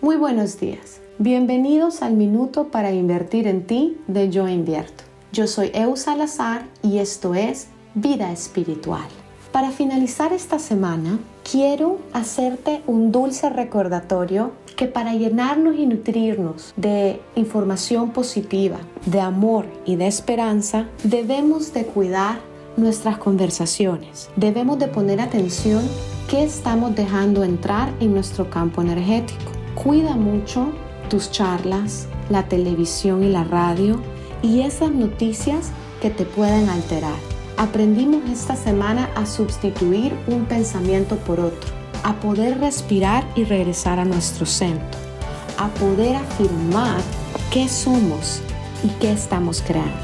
Muy buenos días. Bienvenidos al Minuto para Invertir en Ti de Yo Invierto. Yo soy Eu Salazar y esto es Vida Espiritual. Para finalizar esta semana, quiero hacerte un dulce recordatorio que para llenarnos y nutrirnos de información positiva, de amor y de esperanza, debemos de cuidar nuestras conversaciones. Debemos de poner atención qué estamos dejando entrar en nuestro campo energético. Cuida mucho tus charlas, la televisión y la radio y esas noticias que te pueden alterar. Aprendimos esta semana a sustituir un pensamiento por otro, a poder respirar y regresar a nuestro centro, a poder afirmar qué somos y qué estamos creando.